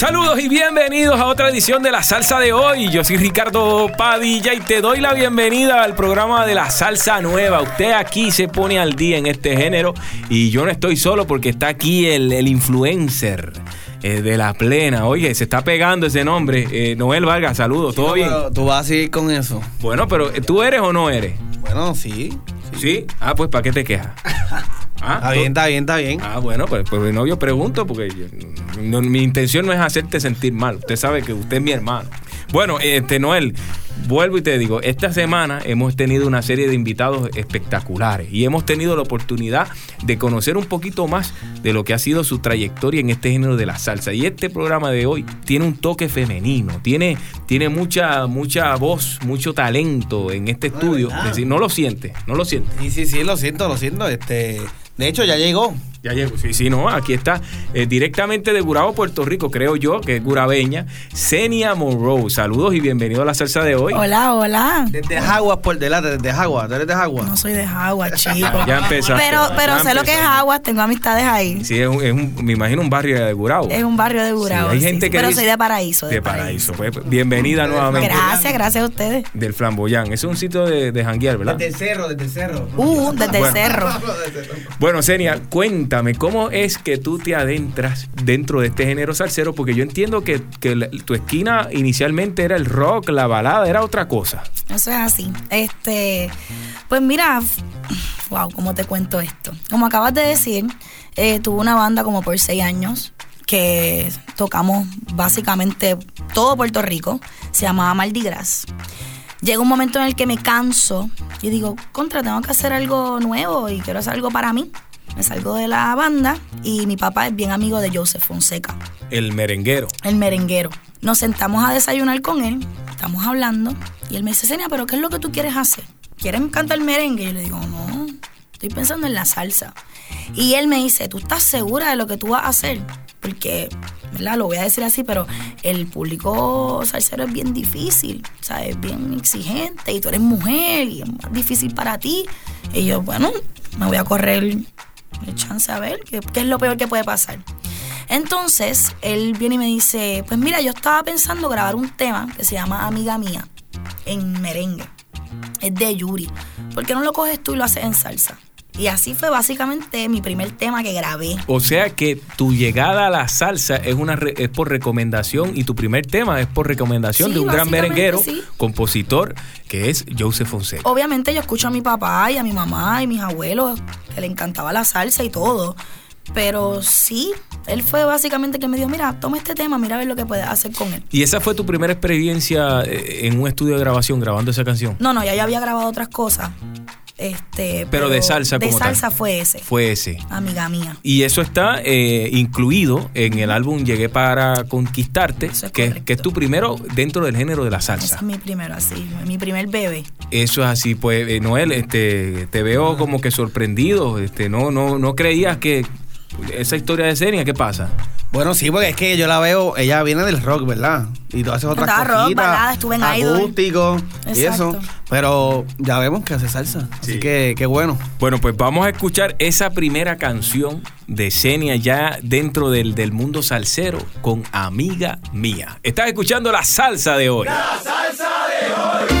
Saludos y bienvenidos a otra edición de la salsa de hoy. Yo soy Ricardo Padilla y te doy la bienvenida al programa de la salsa nueva. Usted aquí se pone al día en este género y yo no estoy solo porque está aquí el, el influencer eh, de la plena. Oye, se está pegando ese nombre. Eh, Noel Vargas, saludos, ¿todo No, bien? Tú vas a seguir con eso. Bueno, pero eh, ¿tú eres o no eres? Bueno, sí. ¿Sí? Ah, pues ¿para qué te quejas? Ah, Está bien, está bien, está bien. Ah, bueno, pues, pues no, yo pregunto porque yo- no- mi intención no es hacerte sentir mal. Usted sabe que usted es mi hermano. Bueno, este Noel, vuelvo y te digo, esta semana hemos tenido una serie de invitados espectaculares y hemos tenido la oportunidad de conocer un poquito más de lo que ha sido su trayectoria en este género de la salsa. Y este programa de hoy tiene un toque femenino, tiene, tiene mucha, mucha voz, mucho talento en este estudio. ¿verdad? Es decir, no lo siente, no lo siente. Sí, sí, sí, lo siento, lo siento. Este, de hecho, ya llegó. Ya llego, sí, sí, no, aquí está, eh, directamente de Gurabo, Puerto Rico, creo yo, que es gurabeña, Senia Monroe. Saludos y bienvenido a la salsa de hoy. Hola, hola. Desde Jaguas por delante, desde Jaguas. ¿Tú eres de Jaguas? No soy de Jagua, chico. Ya empezaste. Pero, pero Ya sé lo que es. Jaguas, tengo amistades ahí. Sí, es un, es un- me imagino un barrio de Gurabo. Es un barrio de Burao. Sí, hay gente sí, que pero dice- soy de Paraíso. De, de paraíso. Pues, bienvenida nuevamente. Gracias, gracias a ustedes. Del Flamboyán. Es un sitio de, de janguear, ¿verdad? Desde el cerro, desde el cerro. Uh, desde Bueno. el cerro. Bueno, Senia, cuéntame. Cuéntame, ¿cómo es que tú te adentras dentro de este género salsero? Porque yo entiendo que, tu esquina inicialmente era el rock, la balada, era otra cosa. Eso es así. Este, pues mira, wow, ¿cómo te cuento esto? Como acabas de decir, eh, tuve una banda como por seis años que tocamos básicamente todo Puerto Rico. Se llamaba Mardi Gras. Llega un momento en el que me canso y digo, contra, tengo que hacer algo nuevo y quiero hacer algo para mí. Me salgo de la banda y mi papá es bien amigo de Joseph Fonseca El merenguero. el merenguero. Nos sentamos a desayunar con él, estamos hablando, y él me dice, Senia, ¿pero qué es lo que tú quieres hacer? ¿Quieres cantar merengue? Y yo le digo, no, estoy pensando en la salsa. Y él me dice, ¿tú estás segura de lo que tú vas a hacer? Porque, ¿verdad? Lo voy a decir así, pero el público salsero es bien difícil, o sea, es bien exigente, y tú eres mujer, y es más difícil para ti. Y yo, bueno, me voy a correr el chance a ver qué, qué es lo peor que puede pasar. Entonces, él viene y me dice, pues mira, yo estaba pensando grabar un tema que se llama Amiga Mía, en merengue. Es de Yuri. ¿Por qué no lo coges tú y lo haces en salsa? Y así fue básicamente mi primer tema que grabé. O sea que tu llegada a la salsa es una re- es por recomendación y tu primer tema es por recomendación Sí, de un gran merenguero, sí. compositor, que es Joseph Fonseca. Obviamente yo escucho a mi papá y a mi mamá y mis abuelos, que le encantaba la salsa y todo. Pero sí, él fue básicamente que me dijo, mira, toma este tema, mira a ver lo que puedes hacer con él. ¿Y esa fue tu primera experiencia eh, en un estudio de grabación grabando esa canción? No, no, ya yo había grabado otras cosas. Este, Pero de salsa De como tal. salsa fue ese, Fue ese. amiga mía. Y eso está eh, incluido en el álbum Llegué para Conquistarte, es que, que es tu primero dentro del género de la Ese salsa. es mi primero, así, mi primer bebé. Eso es así, pues eh, Noel, este, te veo como que sorprendido, este, no, no, no creías que esa historia de Senia, ¿qué pasa? Bueno, sí, porque es que yo la veo, ella viene del rock, ¿verdad? Y tú haces otras Cantaba rock, balada, estuve en Idol. acústico y eso. Pero ya vemos que hace salsa. Así que qué bueno. Bueno, pues vamos a escuchar esa primera canción de Senia ya dentro del, del mundo salsero con Amiga Mía. Estás escuchando la salsa de hoy. Óyeme,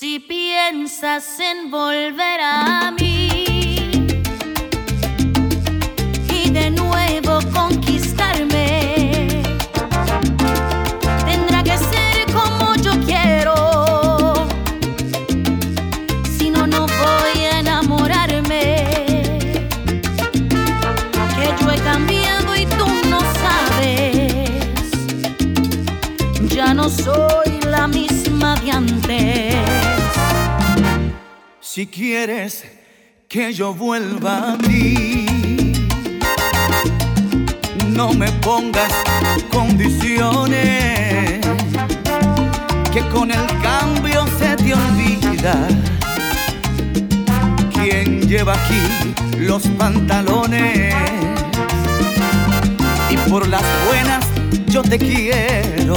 Si piensas en volver a mí Si quieres que yo vuelva a ti, no me pongas condiciones, que con el cambio se te olvida. ¿Quién lleva aquí los pantalones? Y por las buenas yo te quiero,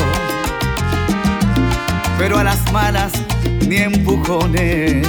pero a las malas ni empujones.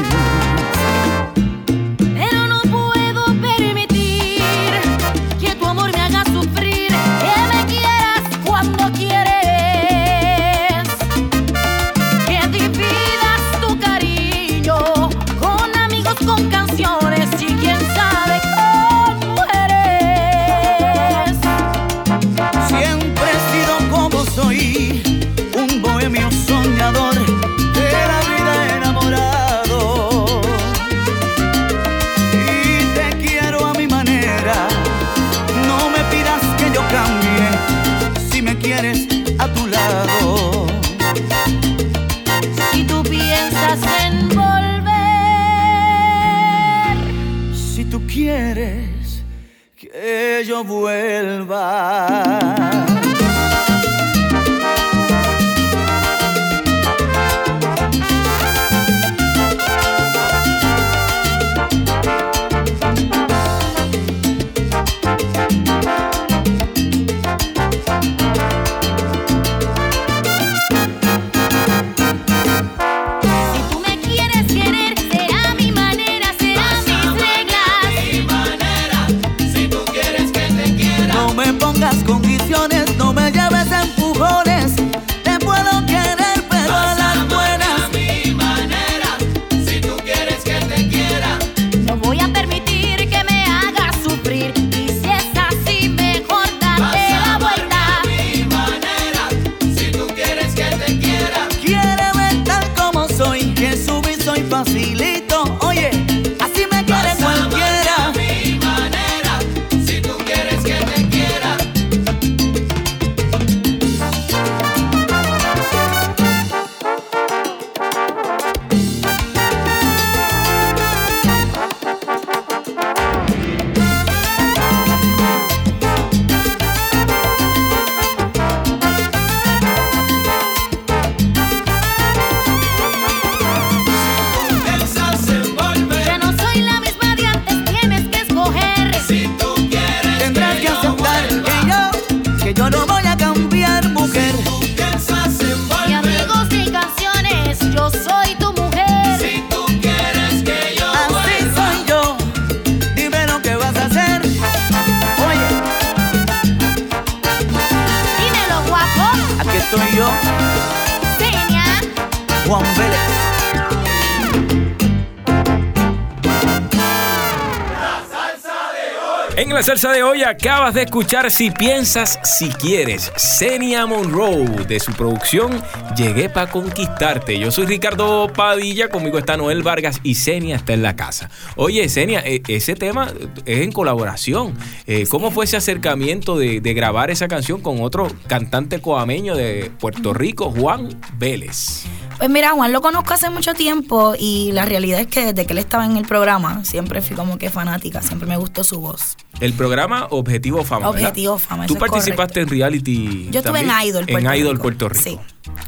En la salsa de hoy acabas de escuchar Si piensas, si quieres, Senia Monroe de su producción Llegué para conquistarte. Yo soy Ricardo Padilla, conmigo está Noel Vargas y Senia está en la casa. Oye, Senia, eh, ese tema es en colaboración. Eh, ¿Cómo fue ese acercamiento de, de grabar esa canción con otro cantante coameño de Puerto Rico, Juan Vélez? Pues mira, Juan lo conozco hace mucho tiempo y la realidad es que desde que él estaba en el programa siempre fui como que fanática, siempre me gustó su voz. El programa Objetivo Fama. ¿verdad? Objetivo Fama, Tú eso es participaste en reality. Yo estuve en? Idol, En Puerto Idol Rico. Puerto Rico. Sí.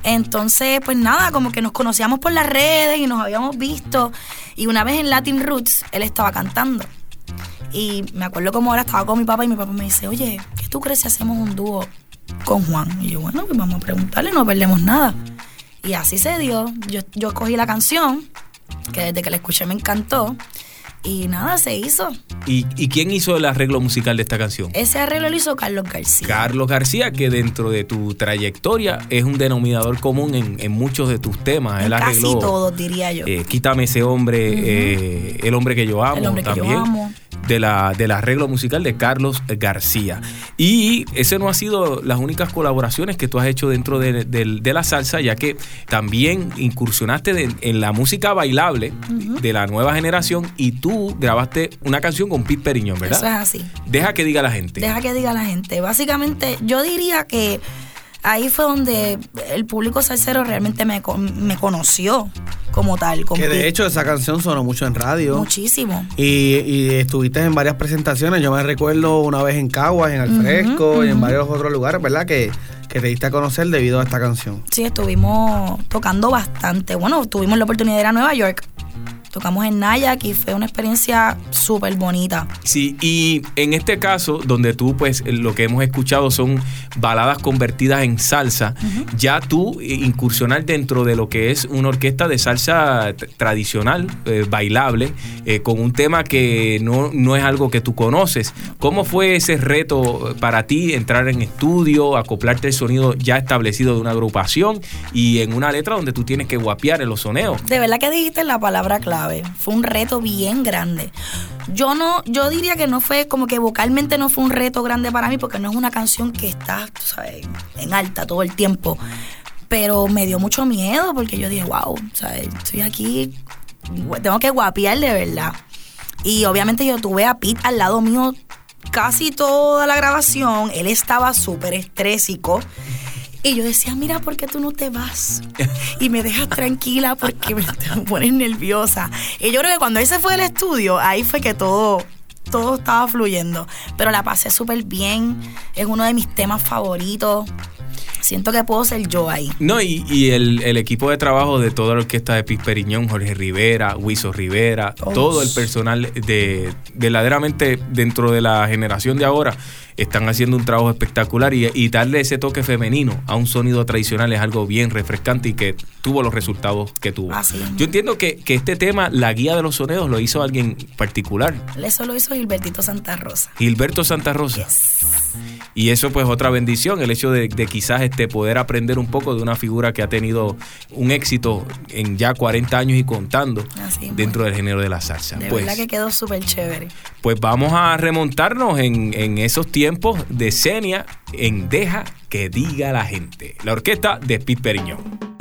Entonces, pues nada, como que nos conocíamos por las redes y nos habíamos visto. Y una vez en Latin Roots, él estaba cantando. Y me acuerdo como ahora estaba con mi papá y mi papá me dice, oye, ¿qué tú crees si hacemos un dúo con Juan? Y yo, bueno, pues vamos a preguntarle, no perdemos nada. Y así se dio. Yo, yo cogí la canción, que desde que la escuché me encantó. Y nada, se hizo. ¿Y, y quién hizo el arreglo musical de esta canción? Ese arreglo lo hizo Carlos García. Carlos García, que dentro de tu trayectoria es un denominador común en, en muchos de tus temas. En Él casi arregló todos, diría yo. eh, Quítame ese hombre, eh, El hombre que yo amo El hombre que yo también. amo. De la, del arreglo musical de Carlos García. Y ese no ha sido las únicas colaboraciones que tú has hecho dentro de, de- de la salsa, ya que también incursionaste de- en la música bailable de la nueva generación y tú grabaste una canción con Pete Periñón, ¿verdad? Eso es así. Deja que diga la gente. Deja que diga la gente. Básicamente, yo diría que ahí fue donde el público salsero realmente me, me conoció como tal. Que de hecho esa canción sonó mucho en radio. Muchísimo. Y, y estuviste en varias presentaciones. Yo me recuerdo una vez en Caguas, en Alfresco y en varios otros lugares, ¿verdad? Que, que te diste a conocer debido a esta canción. Sí, estuvimos tocando bastante. Bueno, tuvimos la oportunidad de ir a Nueva York. Tocamos en Nayak y fue una experiencia súper bonita. Sí, y en este caso, donde tú, pues, lo que hemos escuchado son baladas convertidas en salsa, ya tú eh, incursionar dentro de lo que es una orquesta de salsa tradicional, eh, bailable, eh, con un tema que no, no es algo que tú conoces. ¿Cómo fue ese reto para ti entrar en estudio, acoplarte el sonido ya establecido de una agrupación y en una letra donde tú tienes que guapear en los soneos? De verdad que dijiste la palabra clave. Fue un reto bien grande. Yo no, yo diría que no fue como que vocalmente no fue un reto grande para mí porque no es una canción que está, tú sabes, en alta todo el tiempo. Pero me dio mucho miedo porque yo dije, wow, ¿sabes? estoy aquí, tengo que guapear de verdad. Y obviamente yo tuve a Pete al lado mío casi toda la grabación. Él estaba súper estrésico. Y yo decía, mira, ¿por qué tú no te vas? Y me dejas tranquila porque me pones nerviosa. Y yo creo que cuando él se fue del estudio, ahí fue que todo, todo estaba fluyendo. Pero la pasé súper bien. Es uno de mis temas favoritos. Siento que puedo ser yo ahí. No, y, y el, el equipo de trabajo de toda la orquesta de Pete Periñón, Jorge Rivera, Wiso Rivera, Todos. todo el personal de verdaderamente dentro de la generación de ahora están haciendo un trabajo espectacular y, y darle ese toque femenino a un sonido tradicional es algo bien refrescante y que tuvo los resultados que tuvo. Así es. Yo entiendo que, que este tema, la guía de los sonidos, lo hizo alguien particular, Eso lo hizo Gilbertito Santa Rosa. Gilberto Santa Rosa. Y eso pues otra bendición, el hecho de, de quizás este poder aprender un poco de una figura que ha tenido un éxito en ya 40 años y contando Así dentro del género de la salsa. De Pues, verdad que quedó súper chévere. pues vamos a remontarnos en, en esos tiempos de Senia en Deja que diga la gente. La orquesta de Pete Periñón.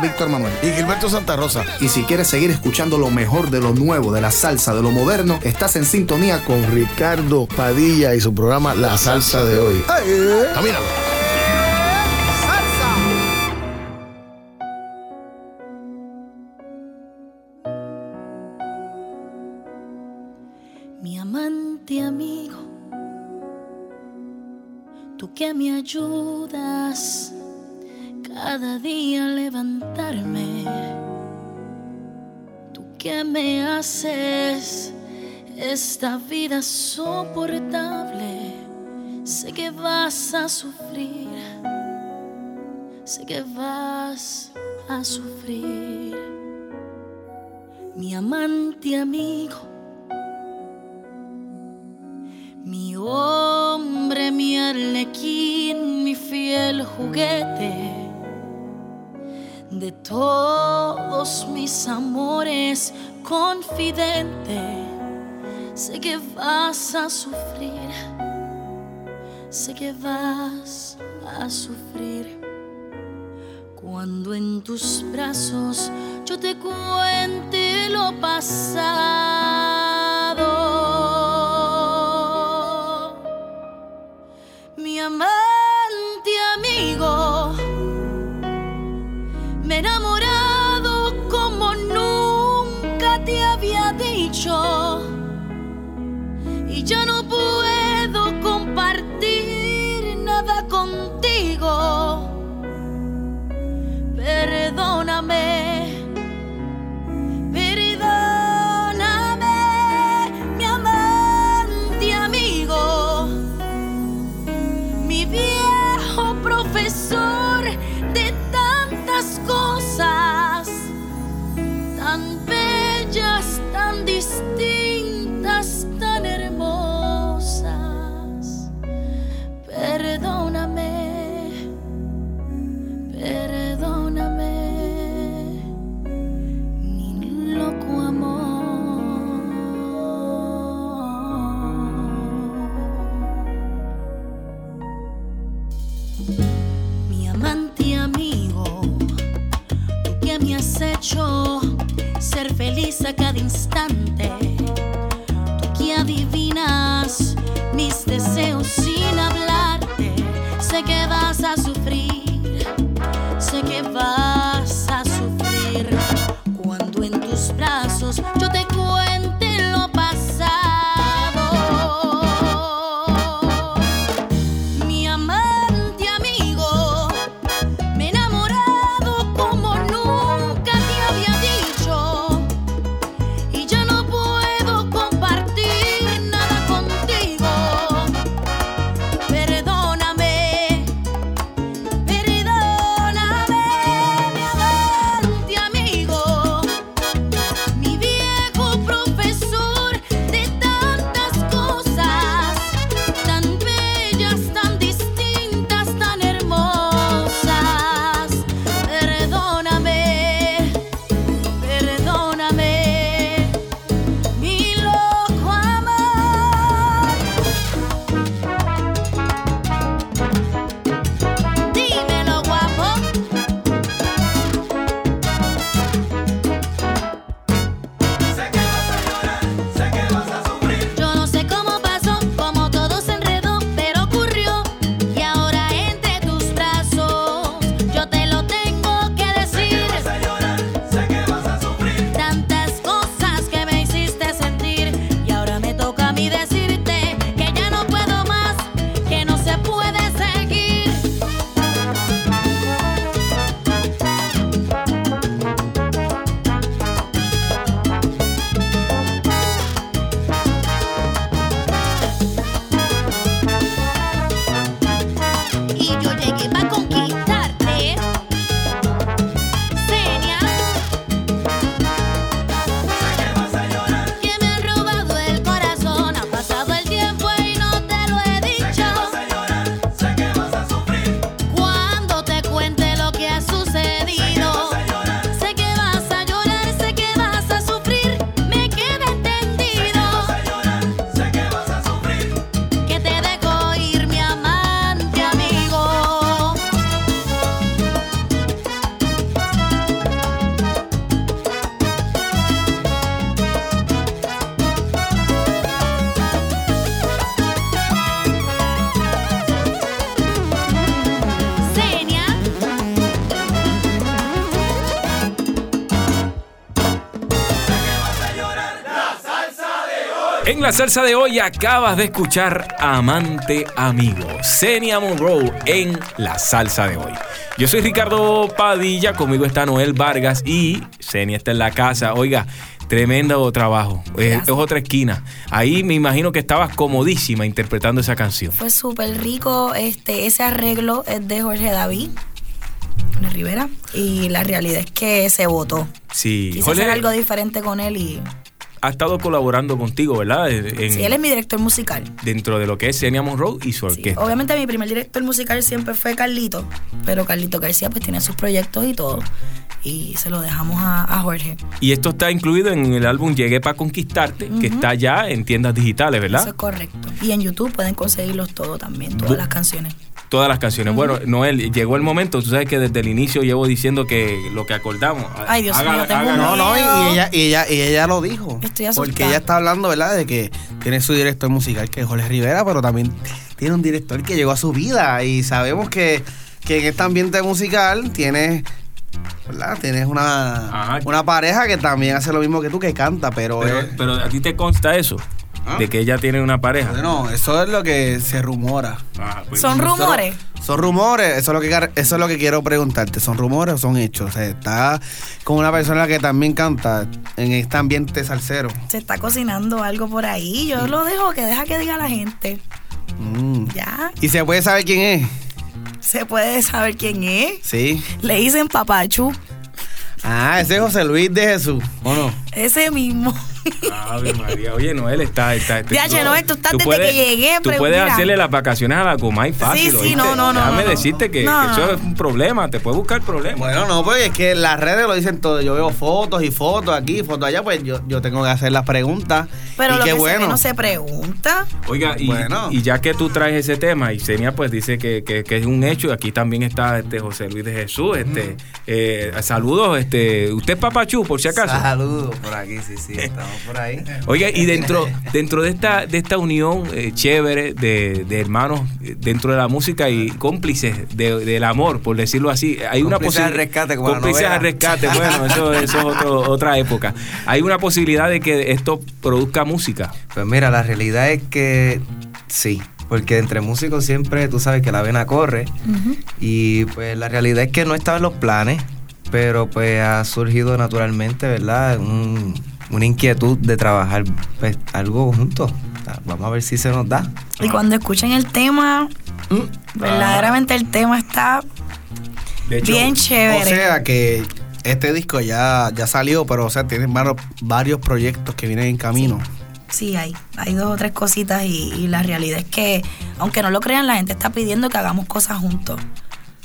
Víctor Manuel. Y Gilberto Santa Rosa. Y si quieres seguir escuchando lo mejor de lo nuevo, de la salsa, de lo moderno, estás en sintonía con Ricardo Padilla y su programa La Salsa de hoy. Camínalo. mi amante amigo, tú que me ayudas cada día levantarme, tú que me haces esta vida soportable, sé que vas a sufrir, sé que vas a sufrir, mi amante amigo. Mi hombre, mi arlequín, mi fiel juguete. De todos mis amores, confidente. Sé que vas a sufrir. Sé que vas a sufrir. Cuando en tus brazos yo te cuente lo pasado. Mi amante me has hecho ser feliz a cada instante. Tú que adivinas mis deseos sin hablarte, sé que vas a sufrir. La salsa de hoy acabas de escuchar Amante Amigo, Senia Monroe en la salsa de hoy. Yo soy Ricardo Padilla, conmigo está Noel Vargas y Senia está en la casa. Oiga, tremendo trabajo. Es, es otra esquina. Ahí me imagino que estabas comodísima interpretando esa canción. Fue súper rico. Este, ese arreglo es de Jorge David. de Rivera y la realidad es que se votó. Sí, Quise Jorge hacer algo diferente con él y ha estado colaborando contigo, ¿verdad? En- sí, él es mi director musical. Dentro de lo que es Senia Monroe y su Sí, orquesta. Obviamente mi primer director musical siempre fue Carlito, pero Carlito García pues tiene sus proyectos y todo y se lo dejamos a, a Jorge. Y esto está incluido en el álbum Llegué para Conquistarte, que está ya en tiendas digitales, Eso ¿verdad? es correcto. Y en YouTube pueden conseguirlos todo también, todas Bu- las canciones. Todas las canciones. Bueno, Noel, llegó el momento, tú sabes que desde el inicio llevo diciendo que lo que acordamos. Ay, Dios mío, tengo No, no, y ella, y ella, y ella lo dijo. Estoy asustada. Porque ella está hablando, ¿verdad? De que tiene su director musical, que es Jorge Rivera, pero también tiene un director que llegó a su vida. Y sabemos que, que en este ambiente musical tienes, ¿verdad? Tienes una, Ajá. una pareja que también hace lo mismo que tú, que canta, pero, Pero, es- pero a ti te consta eso, ¿Ah? de que ella tiene una pareja. Bueno, eso es lo que se rumora. Ah, pues, Son rumores. Son rumores, eso es lo que eso es lo que quiero preguntarte. ¿Son rumores o son hechos? O sea, está con una persona que también canta en este ambiente salsero. Se está cocinando algo por ahí. Yo lo dejo que deja que diga la gente. Mm. Ya. ¿Y se puede saber quién es? Se puede saber quién es. Sí. Le dicen papachu. Ah, ese es José Luis de Jesús, ¿o no? Ese mismo. Ave María. Oye, Noel está. está, está- Diache, Noel, tú estás desde que llegué, Tú pero puedes mira. hacerle las vacaciones a la Comay fácil. Sí, sí, ¿oíste? no, no, no, Déjame no, no. decirte que, No, que eso es un problema. Te puede buscar problemas. Bueno, no, pues es que las redes lo dicen todo. Yo veo fotos y fotos aquí, fotos allá, pues yo, yo tengo que hacer las preguntas. Pero y lo qué que se bueno. ve no se pregunta. Oiga, y, Bueno. y ya que tú traes ese tema, y Senia pues dice que, que- que es un hecho, y aquí también está este José Luis de Jesús, este, eh, saludos, este, usted es Papachú, por si acaso. Saludos por aquí, sí, sí, estamos por ahí. Oiga, y dentro, dentro de esta, de esta unión eh, chévere de, de hermanos eh, dentro de la música y cómplices de- del amor, por decirlo así, hay una Cómplices posibilidad. rescate, como la Cómplices al rescate, bueno, eso, eso es otro- otra época. Hay una posibilidad de que esto produzca música. Pues mira, la realidad es que sí, porque entre músicos siempre tú sabes que la vena corre y pues la realidad es que no estaba en los planes, pero pues ha surgido naturalmente, ¿verdad? Un- una inquietud de trabajar pues, algo juntos. Vamos a ver si se nos da. Y cuando escuchen el tema, verdaderamente el tema está hecho, bien chévere. O sea que este disco ya, ya salió, pero o sea, tienen varios, varios proyectos que vienen en camino. Sí, hay, hay dos o tres cositas y, y la realidad es que, aunque no lo crean, la gente está pidiendo que hagamos cosas juntos.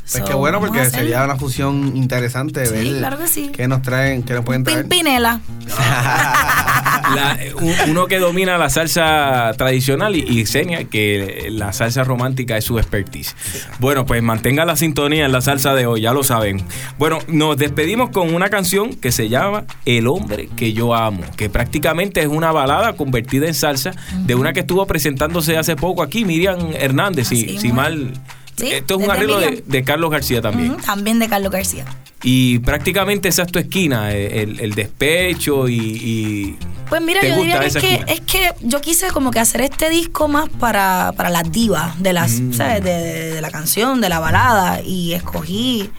Pues So, qué bueno, porque sería una fusión interesante de Sí, ver claro que sí. qué nos traen, qué nos pueden traer. Pimpinela. La- un- uno que domina la salsa tradicional y, y Xenia, que la salsa romántica es su expertise. Bueno, pues mantenga la sintonía en la salsa de hoy, ya lo saben. Bueno, nos despedimos con una canción que se llama El hombre que yo amo, que prácticamente es una balada convertida en salsa de una que estuvo presentándose hace poco aquí, Miriam Hernández, si, Así si mal... Sí, Esto es un arreglo de, Carlos García también. También de Carlos García. Y prácticamente esa es tu esquina, eh, el, el despecho y, y Pues mira, ¿Te yo gusta diría que es, que es que yo quise como que hacer este disco más para, para las divas de las, Mm. ¿sabes? De, de- de la canción, de la balada, y escogí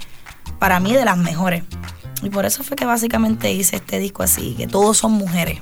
para mí de las mejores. Y por eso fue que básicamente hice este disco así, que todos son mujeres.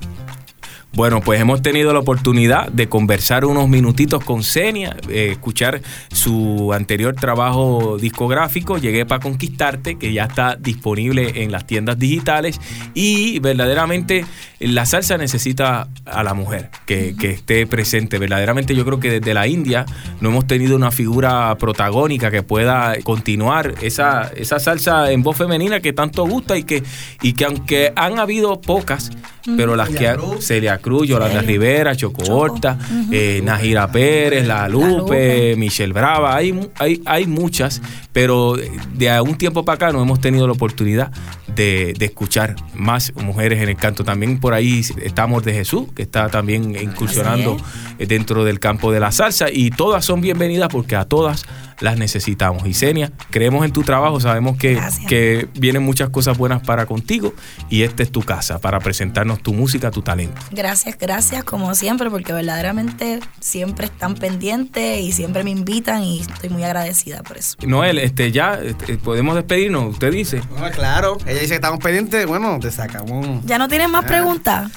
Bueno, pues hemos tenido la oportunidad de conversar unos minutitos con Senia, eh, escuchar su anterior trabajo discográfico, Llegué para Conquistarte, que ya está disponible en las tiendas digitales y verdaderamente la salsa necesita a la mujer que, que esté presente. Verdaderamente yo creo que desde la India no hemos tenido una figura protagónica que pueda continuar esa, esa salsa en voz femenina que tanto gusta y que, y que aunque han habido pocas, pero las que han- Cruz. Celia Cruz, Yolanda. Rivera, Choco Choco. Horta, eh, Najira Pérez, La Lupe, Lupe. Michelle Brava, hay, hay, hay muchas, pero de un tiempo para acá no hemos tenido la oportunidad de, de escuchar más mujeres en el canto. También por ahí estamos de Jesús, que está también incursionando dentro del campo de la salsa, y todas son bienvenidas porque a todas las necesitamos. Y Senia, creemos en tu trabajo, sabemos que, Gracias. que vienen muchas cosas buenas para contigo y esta es tu casa para presentarnos tu música, tu talento. Gracias, gracias como siempre, porque verdaderamente siempre están pendientes y siempre me invitan y estoy muy agradecida por eso. Noel, este, ya este, podemos despedirnos, usted dice. No, claro. Ella dice que estamos pendientes. Bueno, te sacamos. ¿Ya no tienes más Ah. preguntas?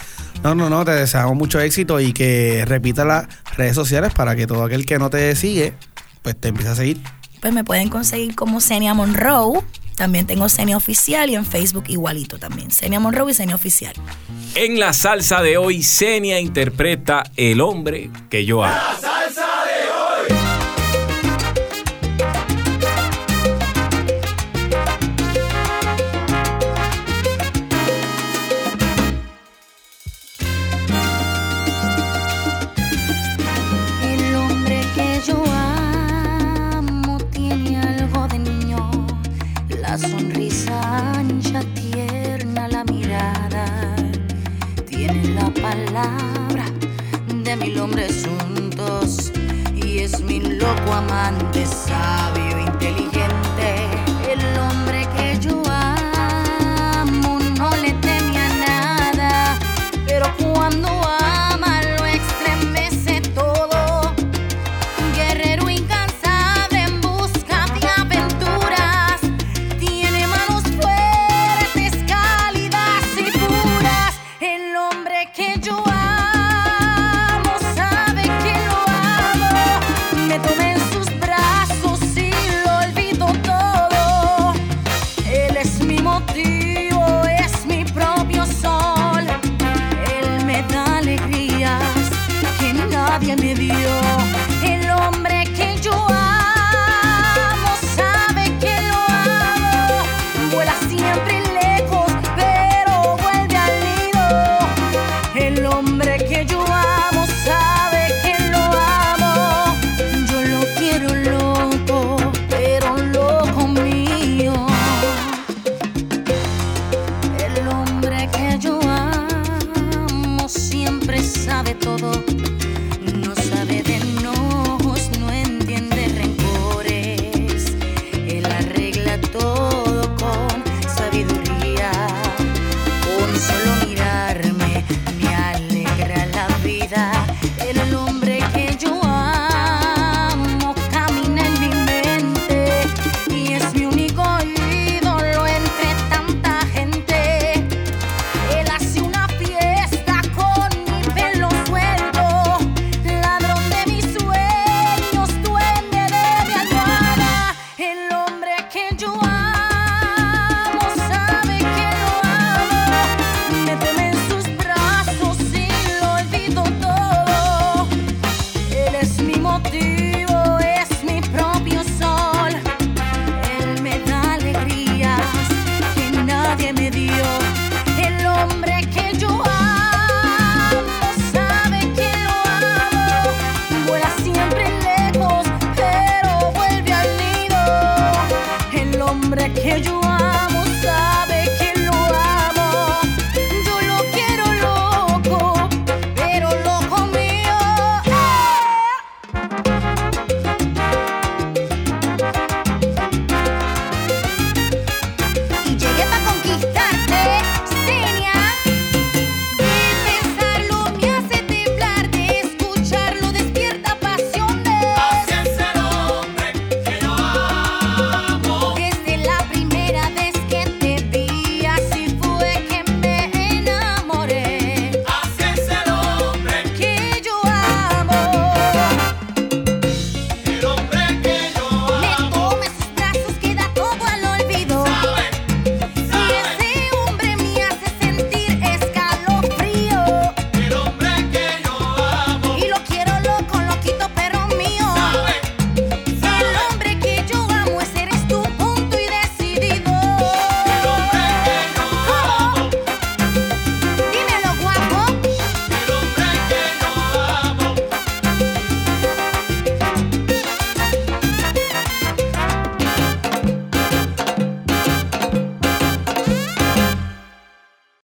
No, no, no. Te deseamos mucho éxito y que repita las redes sociales para que todo aquel que no te sigue, pues te empiece a seguir. Pues me pueden conseguir como Senia Monroe. También tengo Senia Oficial y en Facebook igualito también. Senia Monroe y Senia Oficial. En la salsa de hoy, Senia interpreta El hombre que yo amo. El de mil hombres juntos. Y es mi loco amante, sabio, inteligente, for